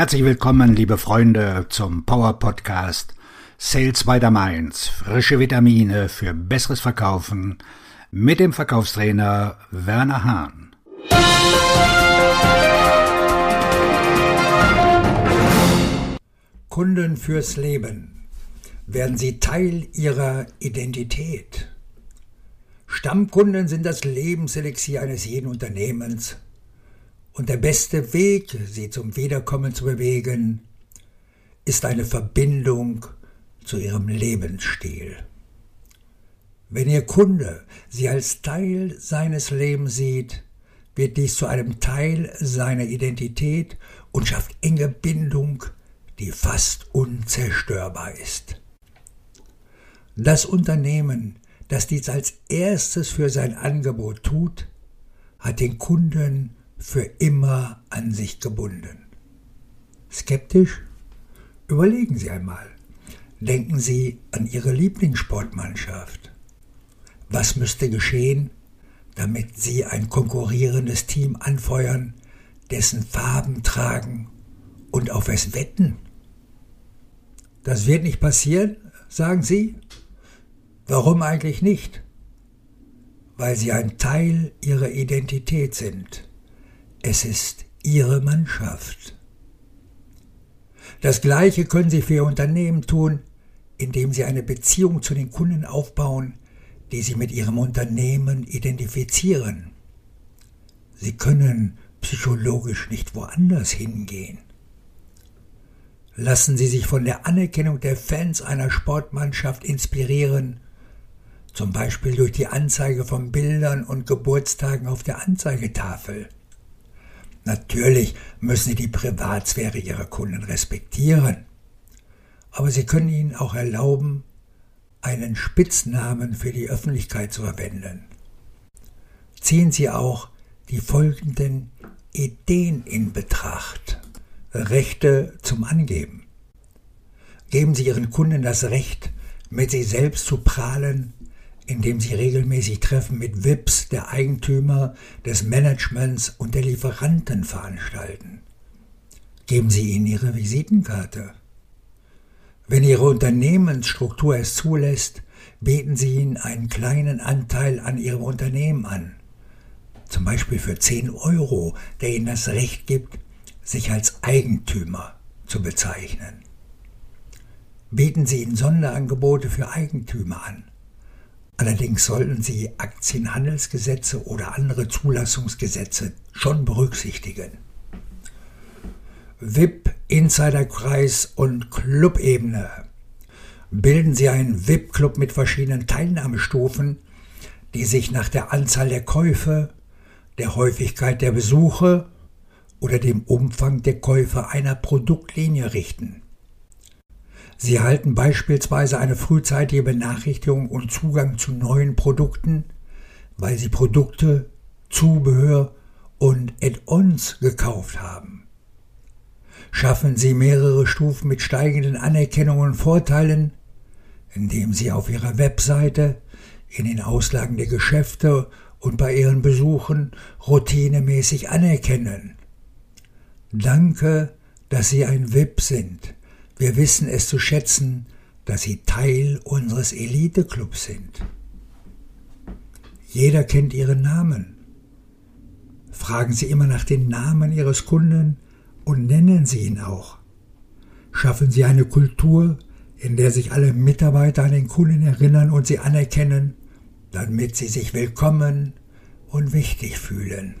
Herzlich willkommen, liebe Freunde, zum Power Podcast Sales by the Mainz. Frische Vitamine für besseres Verkaufen mit dem Verkaufstrainer Werner Hahn. Kunden fürs Leben. Werden sie Teil ihrer Identität? Stammkunden sind das Lebenselixier eines jeden Unternehmens und der beste Weg, sie zum Wiederkommen zu bewegen, ist eine Verbindung zu ihrem Lebensstil. Wenn Ihr Kunde Sie als Teil seines Lebens sieht, wird dies zu einem Teil seiner Identität und schafft enge Bindung, die fast unzerstörbar ist. Das Unternehmen, das dies als erstes für sein Angebot tut, hat den Kunden für immer an sich gebunden. Skeptisch? Überlegen Sie einmal. Denken Sie an Ihre Lieblingssportmannschaft. Was müsste geschehen, damit Sie ein konkurrierendes Team anfeuern, dessen Farben tragen und auf es wetten? Das wird nicht passieren, sagen Sie? Warum eigentlich nicht? Weil Sie ein Teil Ihrer Identität sind. Es ist Ihre Mannschaft. Das Gleiche können Sie für Ihr Unternehmen tun, indem Sie eine Beziehung zu den Kunden aufbauen, die Sie mit Ihrem Unternehmen identifizieren. Sie können psychologisch nicht woanders hingehen. Lassen Sie sich von der Anerkennung der Fans einer Sportmannschaft inspirieren, zum Beispiel durch die Anzeige von Bildern und Geburtstagen auf der Anzeigetafel. Natürlich müssen Sie die Privatsphäre Ihrer Kunden respektieren. Aber Sie können ihnen auch erlauben, einen Spitznamen für die Öffentlichkeit zu verwenden. Ziehen Sie auch die folgenden Ideen in Betracht. Rechte zum Angeben. Geben Sie Ihren Kunden das Recht, mit sich selbst zu prahlen indem sie regelmäßig Treffen mit VIPs der Eigentümer, des Managements und der Lieferanten veranstalten. Geben Sie ihnen Ihre Visitenkarte. Wenn Ihre Unternehmensstruktur es zulässt, bieten Sie ihnen einen kleinen Anteil an Ihrem Unternehmen an. Zum Beispiel für 10 Euro, der Ihnen das Recht gibt, sich als Eigentümer zu bezeichnen. Bieten Sie ihnen Sonderangebote für Eigentümer an. Allerdings sollten Sie Aktienhandelsgesetze oder andere Zulassungsgesetze schon berücksichtigen. VIP, Insiderkreis und Clubebene. Bilden Sie einen VIP-Club mit verschiedenen Teilnahmestufen, die sich nach der Anzahl der Käufe, der Häufigkeit der Besuche oder dem Umfang der Käufe einer Produktlinie richten. Sie erhalten beispielsweise eine frühzeitige Benachrichtigung und Zugang zu neuen Produkten, weil Sie Produkte, Zubehör und Add-ons gekauft haben. Schaffen Sie mehrere Stufen mit steigenden Anerkennungen und Vorteilen, indem Sie auf Ihrer Webseite, in den Auslagen der Geschäfte und bei Ihren Besuchen routinemäßig anerkennen. Danke, dass Sie ein VIP sind. Wir wissen es zu schätzen, dass Sie Teil unseres Eliteclubs sind. Jeder kennt Ihren Namen. Fragen Sie immer nach den Namen Ihres Kunden und nennen Sie ihn auch. Schaffen Sie eine Kultur, in der sich alle Mitarbeiter an den Kunden erinnern und sie anerkennen, damit sie sich willkommen und wichtig fühlen.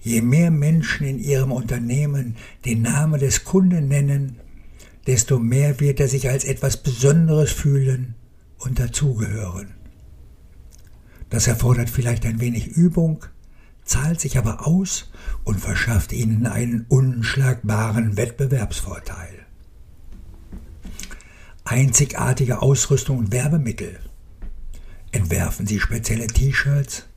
Je mehr Menschen in ihrem Unternehmen den Namen des Kunden nennen, desto mehr wird er sich als etwas Besonderes fühlen und dazugehören. Das erfordert vielleicht ein wenig Übung, zahlt sich aber aus und verschafft ihnen einen unschlagbaren Wettbewerbsvorteil. Einzigartige Ausrüstung und Werbemittel. Entwerfen Sie spezielle T-Shirts,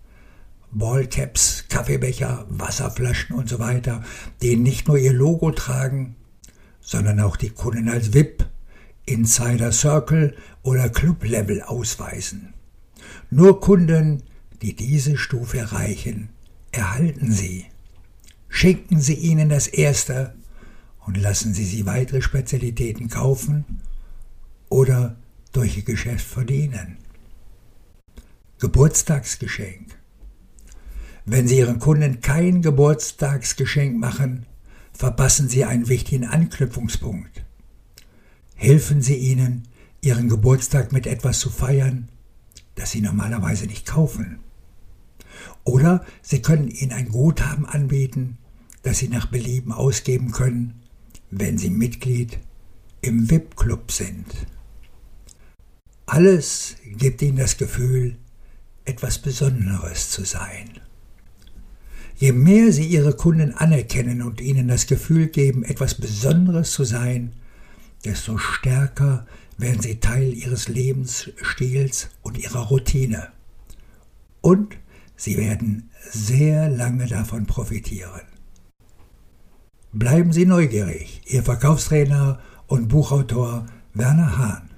Ballcaps, Kaffeebecher, Wasserflaschen und so weiter, die nicht nur ihr Logo tragen, sondern auch die Kunden als VIP, Insider Circle oder Club Level ausweisen. Nur Kunden, die diese Stufe erreichen, erhalten sie. Schenken Sie ihnen das erste und lassen Sie sie weitere Spezialitäten kaufen oder durch Ihr Geschäft verdienen. Geburtstagsgeschenk. Wenn Sie Ihren Kunden kein Geburtstagsgeschenk machen, verpassen Sie einen wichtigen Anknüpfungspunkt. Helfen Sie ihnen, Ihren Geburtstag mit etwas zu feiern, das Sie normalerweise nicht kaufen. Oder Sie können ihnen ein Guthaben anbieten, das Sie nach Belieben ausgeben können, wenn Sie Mitglied im VIP-Club sind. Alles gibt Ihnen das Gefühl, etwas Besonderes zu sein. Je mehr Sie Ihre Kunden anerkennen und ihnen das Gefühl geben, etwas Besonderes zu sein, desto stärker werden Sie Teil Ihres Lebensstils und Ihrer Routine. Und Sie werden sehr lange davon profitieren. Bleiben Sie neugierig, Ihr Verkaufstrainer und Buchautor Werner Hahn.